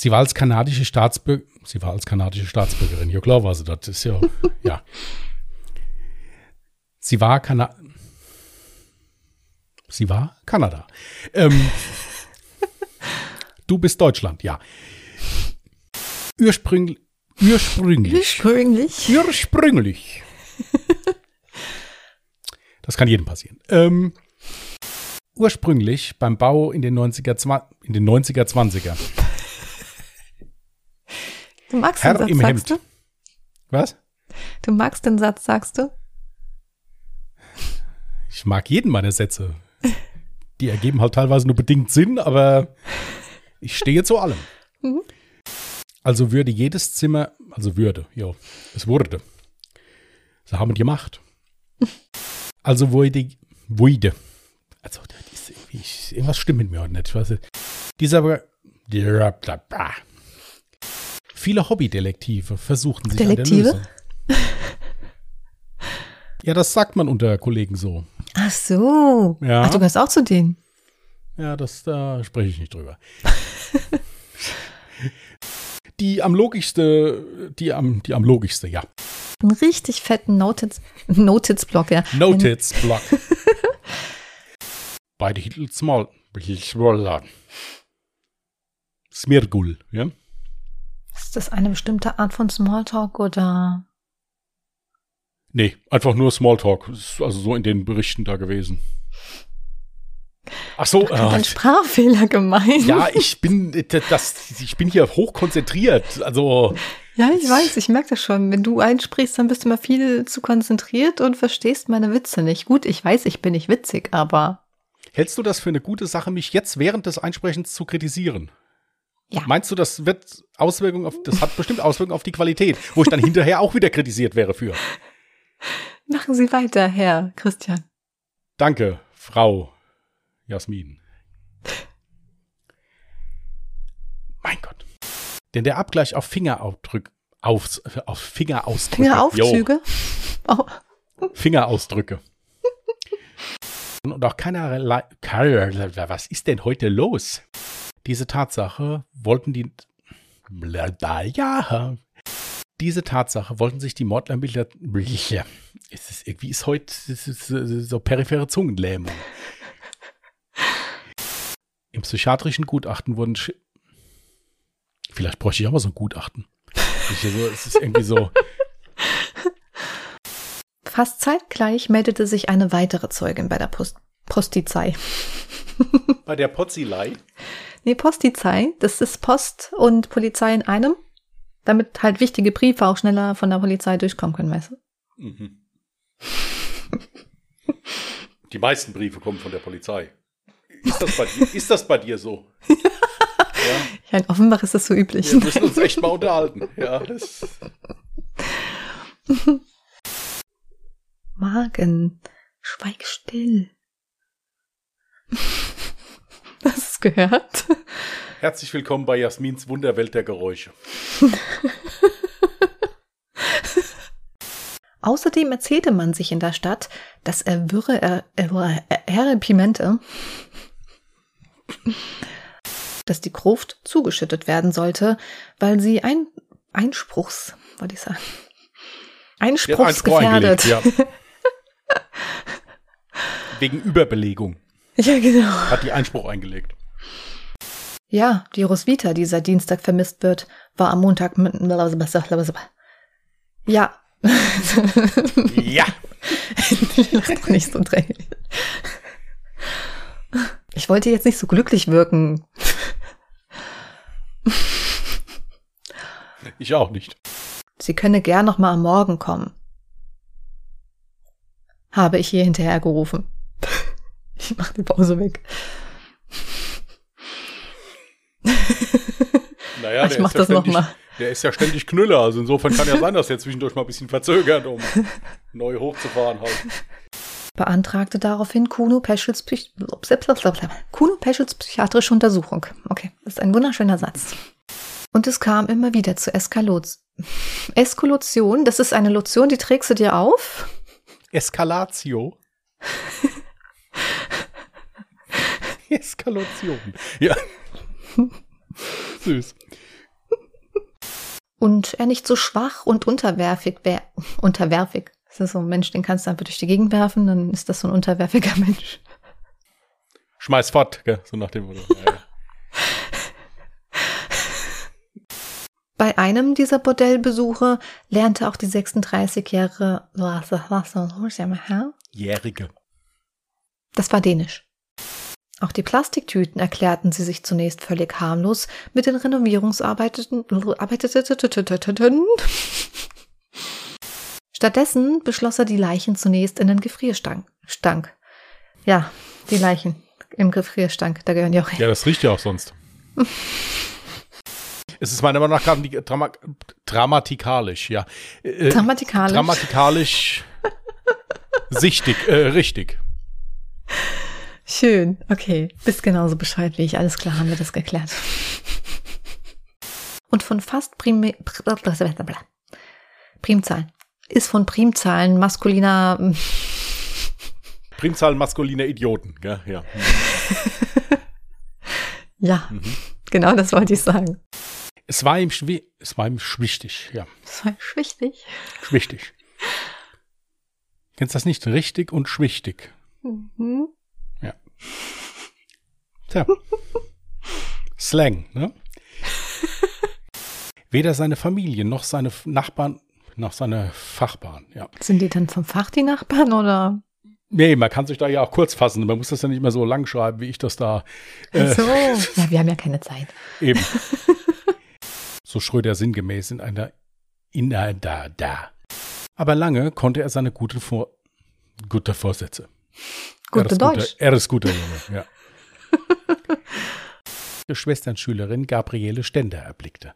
Sie war als kanadische Staatsbürgerin, sie war als kanadische Staatsbürgerin, ja klar war sie, das ist ja, ja. Sie war Kana Sie war Kanada. Ähm, du bist Deutschland, ja. Ursprünglich, ursprünglich, Ursprünglich. ursprünglich. Das kann jedem passieren. Ähm, ursprünglich beim Bau in den 90er, zwa- in den 90er 20er. Du magst Herr den Satz, im sagst Hemd. du? Was? Du magst den Satz, sagst du? Ich mag jeden meiner Sätze. Die ergeben halt teilweise nur bedingt Sinn, aber ich stehe zu allem. Mhm. Also würde jedes Zimmer, also würde, ja, es wurde. So haben wir gemacht. Also wurde, wurde. Also, das ist irgendwas stimmt mit mir heute nicht. Ich weiß nicht. Dieser, viele Hobbydetektive versuchten sich Detektive? an der Lösung. Ja, das sagt man unter Kollegen so. Ach so. Ja. Ach, du gehörst auch zu denen. Ja, das, da spreche ich nicht drüber. die am logischste, die am, die am logischste, ja. Einen richtig fetten Notiz, Notiz-Block, ja. Notiz Block. Beide Hitler Small. Smirgul, ja. Ist das eine bestimmte Art von Smalltalk oder? Nee, einfach nur Smalltalk. Ist also so in den Berichten da gewesen. Ach so, Hat äh, ein Sprachfehler gemeint? ja, ich bin, das, ich bin hier hochkonzentriert. Also, Ja, ich weiß, ich merke das schon. Wenn du einsprichst, dann bist du immer viel zu konzentriert und verstehst meine Witze nicht. Gut, ich weiß, ich bin nicht witzig, aber hältst du das für eine gute Sache, mich jetzt während des Einsprechens zu kritisieren? Ja. Meinst du, das wird Auswirkungen auf, das hat bestimmt Auswirkungen auf die Qualität, wo ich dann hinterher auch wieder kritisiert wäre für? machen Sie weiter, Herr Christian. Danke, Frau Jasmin. Mein Gott. Denn der Abgleich auf Fingerausdrücke, auf, auf Fingerausdrücke. Fingeraufzüge? Oh, Fingerausdrücke. Und auch keinerlei, keiner- was ist denn heute los? Diese Tatsache wollten die, ja, diese Tatsache wollten sich die Mordlermittler, es ist irgendwie ist heute es ist so periphere Zungenlähmung. Im psychiatrischen Gutachten wurden, Sch- vielleicht bräuchte ich auch mal so ein Gutachten. Ich, so, es ist irgendwie so, Fast zeitgleich meldete sich eine weitere Zeugin bei der Post Postizei. bei der Potzilei. Nee, Postizei, das ist Post und Polizei in einem, damit halt wichtige Briefe auch schneller von der Polizei durchkommen können, weißt du? Mhm. Die meisten Briefe kommen von der Polizei. Ist das bei dir, ist das bei dir so? Ja, in Offenbach ist das so üblich. Wir müssen uns echt mal unterhalten. Ja, das, Magen, schweig still. Gehört? herzlich willkommen bei Jasmins Wunderwelt der Geräusche. Außerdem erzählte man sich in der Stadt, dass er wirre er, er, er, Pimente, dass die Gruft zugeschüttet werden sollte, weil sie ein Einspruchs, wollte ich sagen, Einspruchsgefährdet. eingelegt, ja. Wegen Überbelegung ja, genau. hat die Einspruch eingelegt. Ja, die Roswitha, die seit Dienstag vermisst wird, war am Montag mit. Ja. Ja. Lach doch nicht so dränglich. Ich wollte jetzt nicht so glücklich wirken. Ich auch nicht. Sie könne gern noch mal am Morgen kommen. Habe ich ihr hinterher gerufen. Ich mach die Pause weg. Naja, ich der mach ist ja das noch ständig- mal. Der ist ja ständig Knüller, also insofern kann ja sein, dass er zwischendurch mal ein bisschen verzögert, um neu hochzufahren halt. Beantragte daraufhin Kuno Peschels, Psych Kuno Peschels psychiatrische Untersuchung. Okay, das ist ein wunderschöner Satz. Und es kam immer wieder zu Eskalot Eskalation. Das ist eine Lotion, die trägst du dir auf. Eskalatio. Eskalation. Ja. Süß. Und er nicht so schwach und unterwerfig wäre. Unterwerfig. Das ist so ein Mensch, den kannst du einfach durch die Gegend werfen, dann ist das so ein unterwerfiger Mensch. Schmeiß fort, gell? so nach dem Motto. Bei einem dieser Bordellbesuche lernte auch die 36-jährige Jährige. Das war Dänisch. Auch die Plastiktüten erklärten sie sich zunächst völlig harmlos mit den Renovierungsarbeiten. Arbeiteten. Stattdessen beschloss er, die Leichen zunächst in den Gefrierstank. Stank. Ja, die Leichen im Gefrierstank, da gehören die auch hin. Ja, das riecht ja auch sonst. es ist meiner Meinung nach gerade Drama dramatikalisch, ja. Äh, Dramatikalisch. Dramatikalisch. sichtig, äh, richtig. Schön, okay. Bist genauso Bescheid wie ich. Alles klar, haben wir das geklärt. Und von fast Prime, Primzahlen. Ist von Primzahlen maskuliner. Primzahl maskuliner Idioten, gell? Ja. Ja, genau das wollte ich sagen. Es war ihm schwi es war ihm schwichtig, ja. Das war wichtig. Schwichtig. Kennst das nicht? Richtig und schwichtig. Mhm. Tja. Slang, ne? Weder seine Familie noch seine Nachbarn, noch seine Fachbahn, ja. Sind die dann vom Fach, die Nachbarn, oder? Nee, man kann sich da ja auch kurz fassen. Man muss das ja nicht mehr so lang schreiben, wie ich das da äh, so. Ja, wir haben ja keine Zeit. eben. so Schröder sinngemäß in einer in einer da da. Aber lange konnte er seine gute Vor gute Vorsätze. Gute er ist Deutsch. Guter, er ist guter Junge, ja. Schwesternschülerin Gabriele Stender erblickte.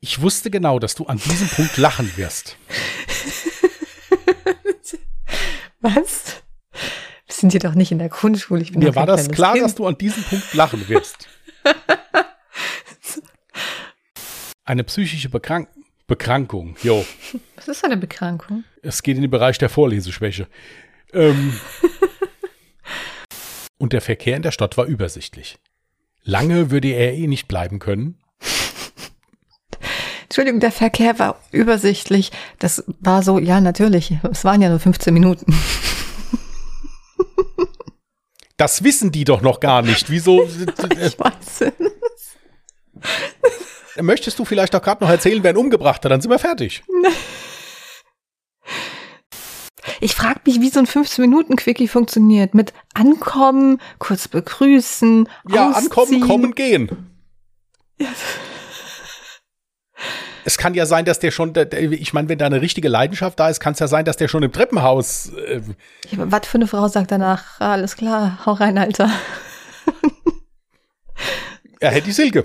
Ich wusste genau, dass du an diesem Punkt lachen wirst. Was? Wir sind hier doch nicht in der Grundschule. Ich bin Mir war das klar, kind. dass du an diesem Punkt lachen wirst. Eine psychische Bekrank Bekrankung, jo. Was ist eine Bekrankung? Es geht in den Bereich der Vorleseschwäche. Ähm, und der Verkehr in der Stadt war übersichtlich. Lange würde er eh nicht bleiben können. Entschuldigung, der Verkehr war übersichtlich. Das war so, ja, natürlich. Es waren ja nur 15 Minuten. Das wissen die doch noch gar nicht. Wieso? Ich weiß. Möchtest du vielleicht auch gerade noch erzählen, wer ihn umgebracht hat? Dann sind wir fertig. Ich frage mich, wie so ein 15-Minuten-Quickie funktioniert. Mit Ankommen, kurz begrüßen, Ja, ausziehen. ankommen, kommen, gehen. Es kann ja sein, dass der schon, ich meine, wenn da eine richtige Leidenschaft da ist, kann es ja sein, dass der schon im Treppenhaus. Äh, Ja, was für eine Frau sagt danach, "Ah, alles klar, hau rein, Alter. er hätte die Silke.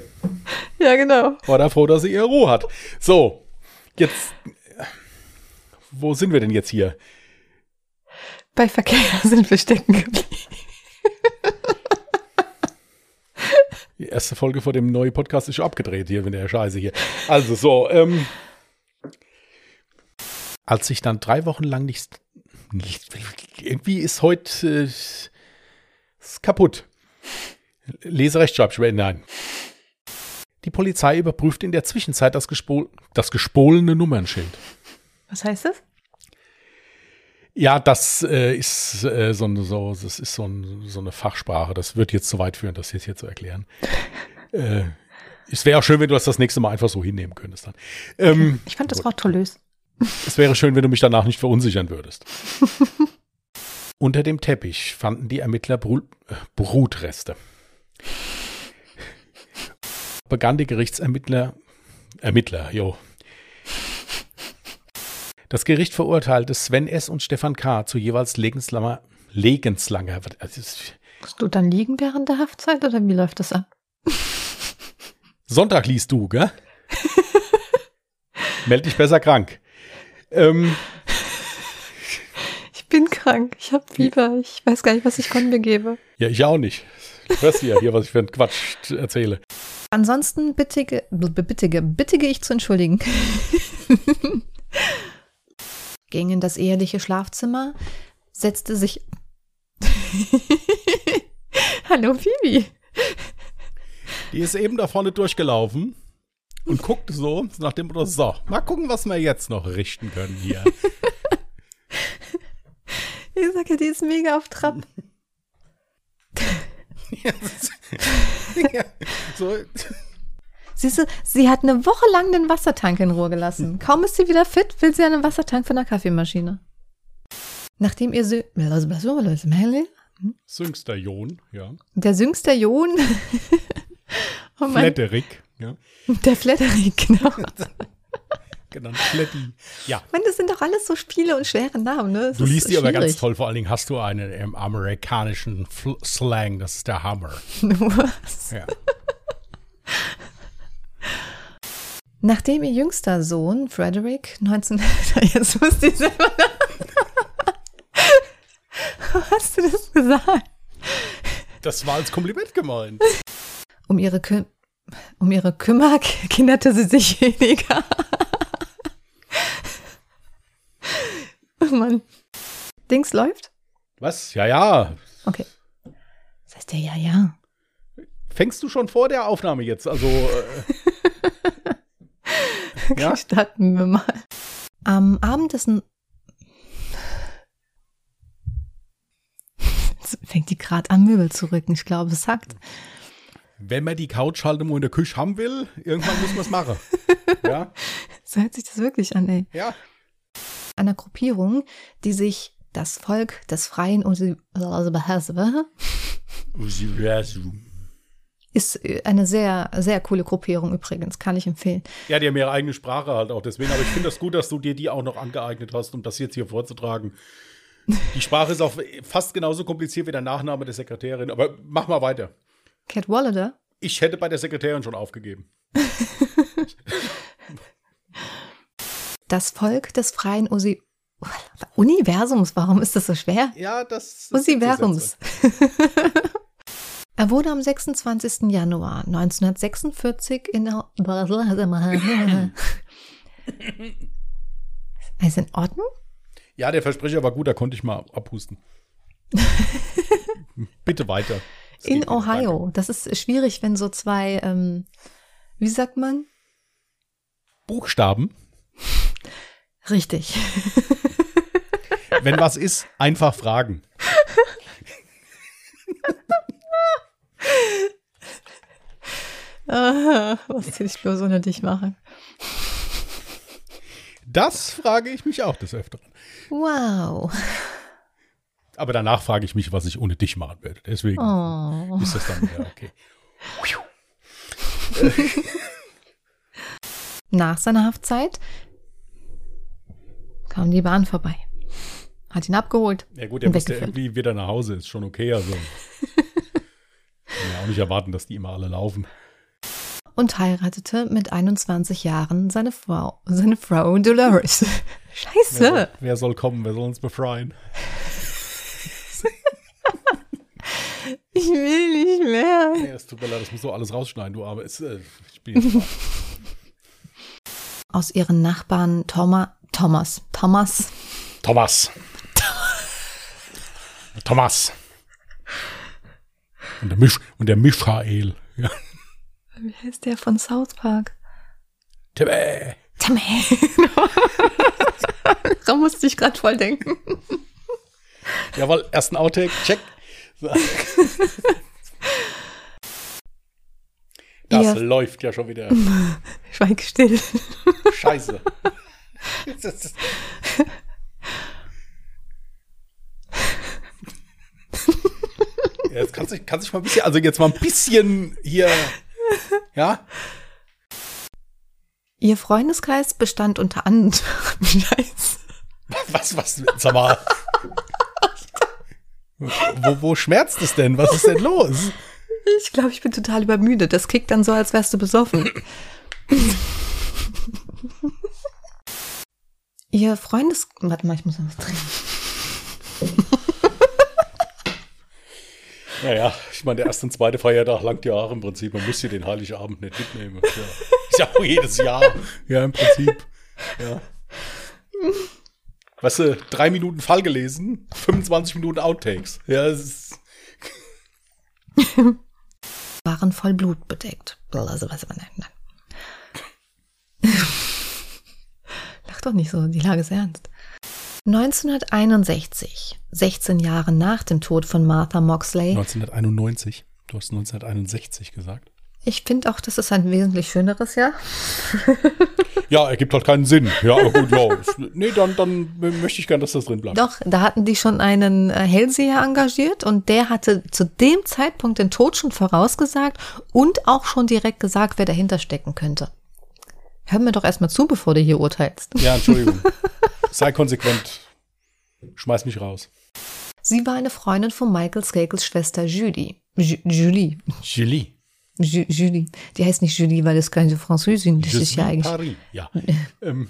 Ja, genau. War da froh, dass sie ihre Ruhe hat. So, jetzt. Wo sind wir denn jetzt hier? Bei Verkehr sind wir stecken geblieben. Die erste Folge vor dem neuen Podcast ist schon abgedreht hier mit der Scheiße hier. Also so, ähm. Als ich dann drei Wochen lang nichts. nicht irgendwie ist heute äh, ist kaputt. Leserechtschreibschwer, nein. Die Polizei überprüft in der Zwischenzeit das, gespol das gestohlene Nummernschild. Was heißt das? Ja, das äh, ist äh, so, eine- so, das ist so, so eine Fachsprache. Das wird jetzt zu weit führen, das jetzt hier zu erklären. äh, es wäre auch schön, wenn du das das nächste Mal einfach so hinnehmen könntest. Dann. Ähm, Ich fand das Wort tollös. es wäre schön, wenn du mich danach nicht verunsichern würdest. Unter dem Teppich fanden die Ermittler Bru äh, Brutreste. Begann die Gerichtsermittler, Ermittler, jo. Das Gericht verurteilte Sven S. und Stefan K. zu jeweils lebenslanger, lebenslanger, also es- Musst du dann liegen während der Haftzeit oder wie läuft das ab? Sonntag liest du, gell? Meld dich besser krank. Ähm, Ich bin krank, ich habe Fieber, ich weiß gar nicht, was ich von mir gebe. ja, ich auch nicht. Du hörst ja hier, was ich für einen Quatsch erzähle. Ansonsten bittige, bittige, bittige ich zu entschuldigen. Ging in das eheliche Schlafzimmer, setzte sich. Hallo, Bibi. Die ist eben da vorne durchgelaufen und guckt so nach dem Motto, so, mal gucken, was wir jetzt noch richten können hier. Ich sag ja, die ist mega auf Trab. ja, so, Siehst du, sie hat eine Woche lang den Wassertank in Ruhe gelassen. Kaum ist sie wieder fit, will sie einen Wassertank von der Kaffeemaschine. Nachdem ihr Sö Süngster Jon, ja. der Süngster Jon oh Flederick, ja. der Flederick, genau. Genannt Fleddy. Ja. Ich meine, das sind doch alles so Spiele und schwere Namen, ne? Es Du liest die aber ganz toll. Vor allen Dingen hast du einen im amerikanischen Fl Slang. Das ist der Hammer. Was? Ja. Nachdem ihr jüngster Sohn, Frederick, 19... Jetzt musst du selber... Hast du das gesagt? Das war als Kompliment gemeint. Um ihre, Kü um ihre Kümmer kinderte sie sich weniger. oh Mann. Dings läuft? Was? Ja, ja. Okay. Das heißt ja, ja, ja. Fängst du schon vor der Aufnahme jetzt? Also, äh, ja? Starten wir mal. Am Abend des... Jetzt fängt die gerade an, Möbel zu rücken. Ich glaube, es hackt. Wenn man die Couch halt immer in der Küche haben will, irgendwann müssen wir es machen. Ja? So hört sich das wirklich an, ey. Ja. Einer Gruppierung, die sich das Volk des Freien und ist äh, eine sehr, sehr coole Gruppierung übrigens, kann ich empfehlen. Ja, die haben ihre eigene Sprache halt auch deswegen. Aber ich finde das gut, dass du dir die auch noch angeeignet hast, um das jetzt hier vorzutragen. Die Sprache ist auch fast genauso kompliziert wie der Nachname der Sekretärin. Aber mach mal weiter. Cat Wallader, Ich hätte bei der Sekretärin schon aufgegeben. das Volk des freien Usi Universums, warum ist das so schwer? Ja, das. Universums. er wurde am 26. Januar 1946 in der Ist in Ordnung? Ja, der Versprecher war gut, da konnte ich mal abhusten. Bitte weiter. Geht In Ohio. Das ist schwierig, wenn so zwei, ähm, wie sagt man? danke. Buchstaben. Richtig. Wenn was ist, einfach fragen. Ah, Was will ich bloß ohne dich machen? Das frage ich mich auch des Öfteren. Wow. Aber danach frage ich mich, was ich ohne dich machen werde. Deswegen Oh. ist das dann wieder okay. Nach seiner Haftzeit kam die Bahn vorbei. Hat ihn abgeholt. Ja gut, der und muss ja weggeführt. irgendwie wieder nach Hause, ist schon okay. Also kann ja auch nicht erwarten, dass die immer alle laufen. Und heiratete mit 21 Jahren seine Frau, seine Frau Dolores. Wer Scheiße. soll, wer soll kommen? Wer soll uns befreien? Ich will nicht mehr. Nee, es tut mir leid, das muss so alles rausschneiden, du aber es, äh, ich bin jetzt Aus ihren Nachbarn Thomas, Thomas, Thomas, Thomas. Thomas. Und der, Misch, und der Michael. Ja. Wie heißt der von South Park? Timmy. Timmy. Daran musste ich gerade voll denken. Jawohl, ersten Outtake, check. So. Das Ja. läuft ja schon wieder. Schweig still. Scheiße. Jetzt kannst du dich mal ein bisschen, also jetzt mal ein bisschen hier, ja, Ihr Freundeskreis bestand unter anderem. Was, was, sag mal. Wo, wo schmerzt es denn? Was ist denn los? Ich glaube, ich bin total übermüdet. Das kickt dann so, als wärst du besoffen. Ihr Freundes... Warte mal, ich muss noch was trinken. Naja, ich meine, der erste und zweite Feiertag langt ja auch im Prinzip. Man muss hier den Heiligabend nicht mitnehmen. Ja. Ist ja auch jedes Jahr. Ja, im Prinzip. Ja. Weißt du, drei Minuten Fall gelesen, 25 Minuten Outtakes. Ja, es ist. waren voll Blut bedeckt. Also, was, nein, nein. Lach doch nicht so, die Lage ist ernst. 1961, 16 Jahre nach dem Tod von Martha Moxley. 1991. Du hast 1961 gesagt. Ich finde auch, das ist ein wesentlich schöneres Jahr. Ja, ergibt halt keinen Sinn. Ja, aber gut, ja. Nee, dann, dann möchte ich gern, dass das drin bleibt. Doch, da hatten die schon einen äh, Hellseher engagiert und der hatte zu dem Zeitpunkt den Tod schon vorausgesagt und auch schon direkt gesagt, wer dahinter stecken könnte. Hör mir doch erstmal zu, bevor du hier urteilst. Ja, Entschuldigung. Sei konsequent. Schmeiß mich raus. Sie war eine Freundin von Michael Skakels Schwester Julie. Ju Julie. Julie. Ju Julie. Die heißt nicht Julie, weil das keine Französin das Je ist ja eigentlich. Paris. Ja. ähm,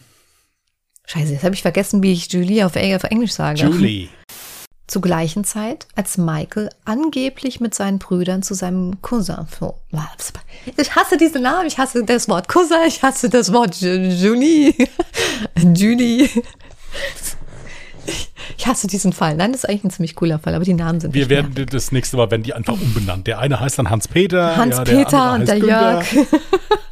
Scheiße, jetzt habe ich vergessen, wie ich Julie auf, Eng- auf Englisch sage. Julie. Zur gleichen Zeit, als Michael angeblich mit seinen Brüdern zu seinem Cousin floh. Ich hasse diesen Namen, ich hasse das Wort Cousin, ich hasse das Wort Ju- Julie. Julie. Ich hasse diesen Fall. Nein, das ist eigentlich ein ziemlich cooler Fall, aber die Namen sind Wir werden das nächste Mal werden die einfach umbenannt. Der eine heißt dann Hans-Peter. Hans ja, und der Günther. Jörg.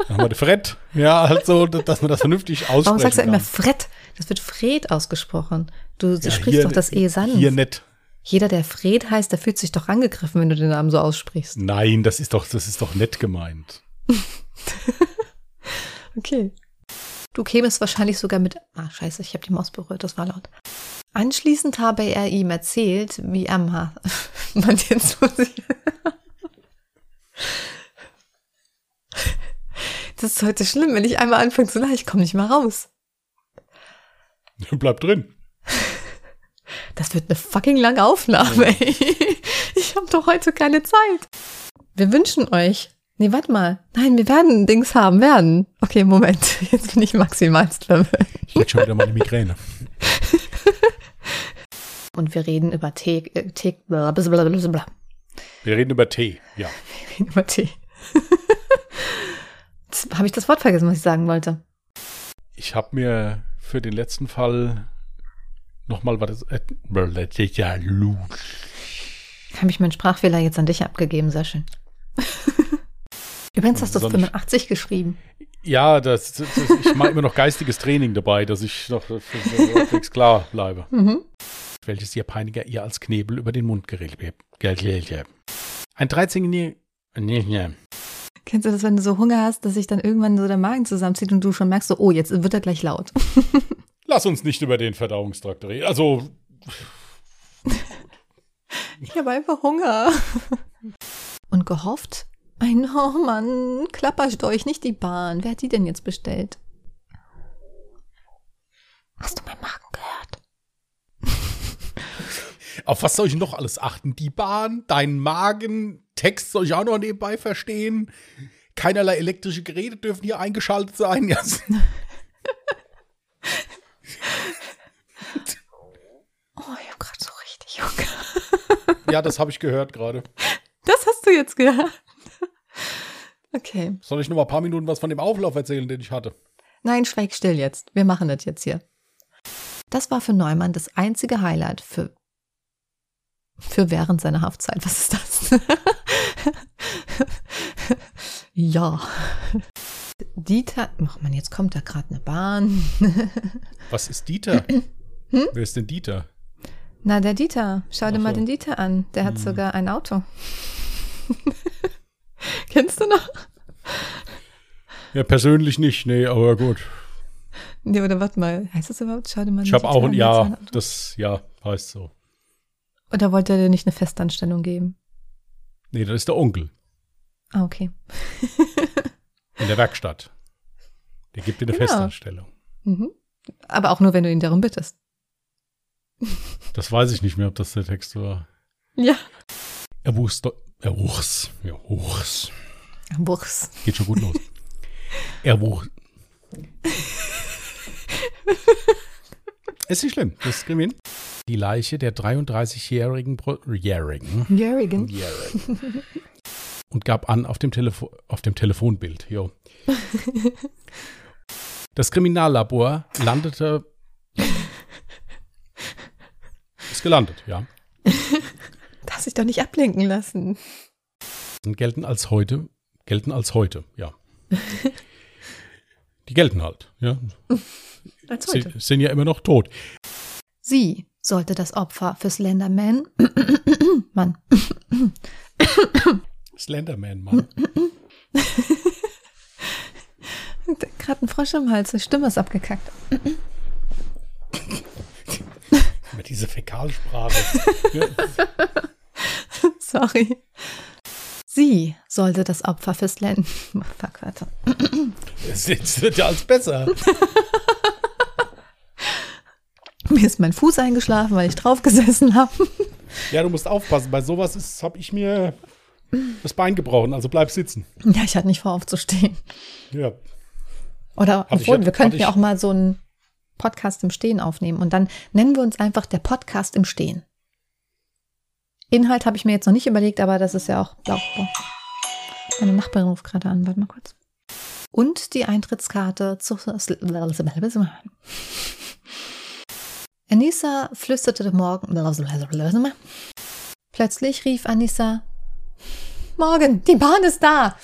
Dann haben wir den Fred. Ja, halt so, dass man das vernünftig aussprechen Warum sagst du immer Fred? Das wird Fred ausgesprochen. Du, Ja, sprichst hier- doch das E sanft. Hier nicht. Jeder, der Fred heißt, der fühlt sich doch angegriffen, wenn du den Namen so aussprichst. Nein, das ist doch, das ist doch nett gemeint. Okay. Du kämest wahrscheinlich sogar mit. Ah, scheiße, ich habe die Maus berührt, das war laut. Anschließend habe er ihm erzählt, wie er ma man jetzt muss ich. Das ist heute schlimm, wenn ich einmal anfange zu lachen, ich komme nicht mehr raus. Bleib drin. Das wird eine fucking lange Aufnahme, ey. Ich habe doch heute keine Zeit. Wir wünschen euch. Nee, warte mal. Nein, wir werden Dings haben, werden. Okay, Moment. Jetzt bin ich maximal verwirrt. Ich krieg schon wieder meine Migräne. Und wir reden über Tee, äh, Tee, blablabla. Wir reden über Tee. Ja. Wir reden über Tee. Habe ich das Wort vergessen, was ich sagen wollte? Ich habe mir für den letzten Fall nochmal was. Äh, Habe ich meinen Sprachfehler jetzt an dich abgegeben, sehr schön. Übrigens hast du Soll ich- 85 geschrieben. Ja, das, das, ich mache immer noch geistiges Training dabei, dass ich noch halbwegs klar bleibe. Mhm. Welches ihr Peiniger ihr als Knebel über den Mund geregelt habt. Ein 13-jähriger. Nee, nee. Kennst du das, wenn du so Hunger hast, dass sich dann irgendwann so der Magen zusammenzieht und du schon merkst, so, oh, jetzt wird er gleich laut. Lass uns nicht über den Verdauungstrakt reden. Also, Ich habe einfach Hunger. Und gehofft, ein oh Mann, Klapperstorch, nicht die Bahn. Wer hat die denn jetzt bestellt? Hast du meinen Magen gehört? auf was soll ich noch alles achten? Die Bahn, dein Magen, Text soll ich auch noch nebenbei verstehen. Keinerlei elektrische Geräte dürfen hier eingeschaltet sein. Oh, ich habe gerade so richtig Hunger. ja das habe ich gehört gerade. Das hast du jetzt gehört. Okay. Soll ich noch mal ein paar Minuten was von dem Auflauf erzählen, den ich hatte? Nein, schweig still jetzt. Wir machen das jetzt hier. Das war für Neumann das einzige Highlight für, für während seiner Haftzeit. Was ist das? ja. Dieter, ach man, jetzt kommt da gerade eine Bahn. Was ist Dieter? Wer ist denn Dieter? Na, der Dieter. Schau dir Ach mal so. den Dieter an. Der hat sogar ein Auto. Kennst du noch? Ja, persönlich nicht, nee, aber gut. Nee, oder warte mal. Heißt das überhaupt? Schau dir mal Ich habe auch ein Ja, das Ja heißt so. Oder wollte er dir nicht eine Festanstellung geben? Nee, das ist der Onkel Ah, okay. in der Werkstatt. Der gibt dir eine Genau. Festanstellung. Mhm. Aber auch nur, wenn du ihn darum bittest. Das weiß ich nicht mehr, ob das der Text war. Ja. Er do- er wuchs, ja, wuchs. Buchs. Geht schon gut los. Er wuchs. Ist nicht schlimm, das kriegen wir hin. Die Leiche der 33-jährigen Pro Jährigen. Jerrigan. Jährigen. Und gab an auf dem, Telefo auf dem Telefonbild. Jo. Das Kriminallabor landete. Ist gelandet, ja. Darf sich doch nicht ablenken lassen. gelten als heute, gelten als heute, ja. Die gelten halt, ja. Als Sie heute. sind ja immer noch tot. Sie sollte das Opfer für Slenderman, Mann, Slenderman, Mann. gerade ein Frosch im Hals, die Stimme ist abgekackt. Mit dieser Fäkalsprache. Sorry. Sie sollte das Opfer für Slend... Fuck, warte. Es wird ja alles besser. Mir ist mein Fuß eingeschlafen, weil ich drauf gesessen habe. Ja, du musst aufpassen. Bei sowas habe ich mir das Bein gebrochen. Also bleib sitzen. Ja, ich hatte nicht vor, aufzustehen. Ja. Oder obwohl, ja- wir könnten ja auch mal so einen Podcast im Stehen aufnehmen und dann nennen wir uns einfach der Podcast im Stehen. Inhalt habe ich mir jetzt noch nicht überlegt, aber das ist ja auch. Blau, blau. Meine Nachbarin ruft gerade an, warte mal kurz. Und die Eintrittskarte zu. Anissa flüsterte morgen. Plötzlich rief Anissa: Morgen, die Bahn ist da!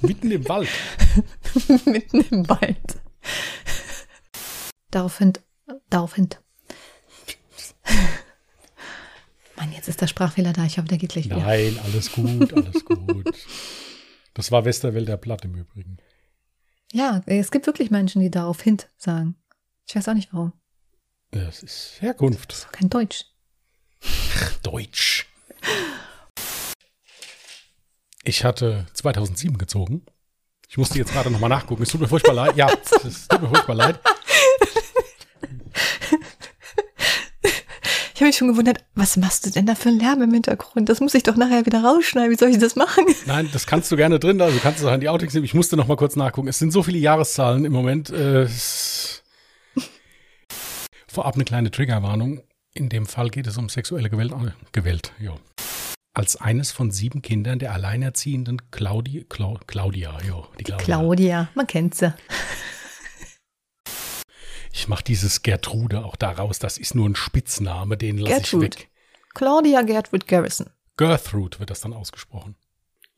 Mitten im Wald. mitten im Wald. Daraufhin, daraufhin. Mann, jetzt ist der Sprachfehler da. Ich hoffe, der geht gleich wieder. Nein, alles gut, alles gut. Das war Westerwälder Platt im Übrigen. Ja, es gibt wirklich Menschen, die daraufhin sagen. Ich weiß auch nicht warum. Das ist Herkunft. Das ist kein Deutsch. Deutsch. Ich hatte 2007 gezogen. Ich musste jetzt gerade nochmal nachgucken. Es tut mir furchtbar leid. Ja, es tut mir furchtbar leid. Ich habe mich schon gewundert, was machst du denn da für einen Lärm im Hintergrund? Das muss ich doch nachher wieder rausschneiden. Wie soll ich das machen? Nein, das kannst du gerne drin, also kannst du an die Outtakes nehmen. Ich musste noch mal kurz nachgucken. Es sind so viele Jahreszahlen im Moment. Äh, Vorab eine kleine Triggerwarnung. In dem Fall geht es um sexuelle Gewalt. äh, Gewalt ja. Als eines von sieben Kindern der alleinerziehenden Claudi, Clau, Claudia, ja, die Claudia. Claudia, man kennt sie. Ich mache dieses Gertrude auch daraus. Das ist nur ein Spitzname, den lasse ich Gertrude. weg. Claudia Gertrude Garrison. Gertrude wird das dann ausgesprochen.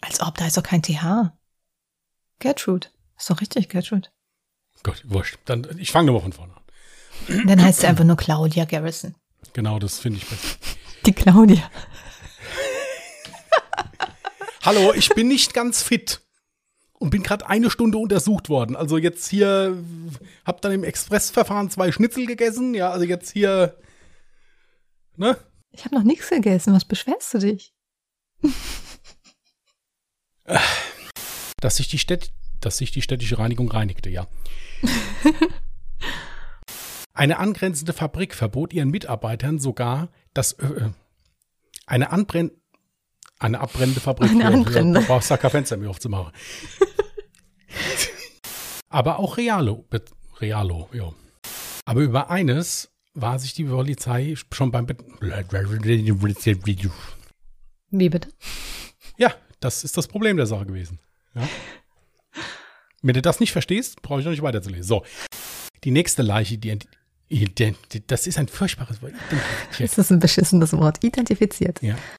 Als ob, da ist doch kein TH. Gertrude. Ist doch richtig, Gertrude. Gut, wurscht. Dann, ich fange nochmal von vorne an. Dann heißt sie einfach nur Claudia Garrison. Genau, das finde ich besser. Die Claudia. Hallo, ich bin nicht ganz fit und bin gerade eine Stunde untersucht worden. Also jetzt hier, hab dann im Expressverfahren zwei Schnitzel gegessen. Ja, also jetzt hier, ne? Ich habe noch nichts gegessen. Was beschwerst du dich? Dass sich die, Städt, dass sich die städtische Reinigung reinigte, ja. Eine angrenzende Fabrik verbot ihren Mitarbeitern sogar das, äh, eine anbrenn, eine abbrennende Fabrik. Eine anbrennende. Du brauchst da kein Fenster mehr aufzumachen. Aber auch Realo, Realo, ja. Aber über eines war sich die Polizei schon beim, Be Wie bitte? Ja, das ist das Problem der Sache gewesen. Ja. Wenn du das nicht verstehst, brauche ich noch nicht weiterzulesen. So, die nächste Leiche, die, ident- das ist ein furchtbares Wort. Das ist ein beschissenes Wort. Identifiziert. Ja.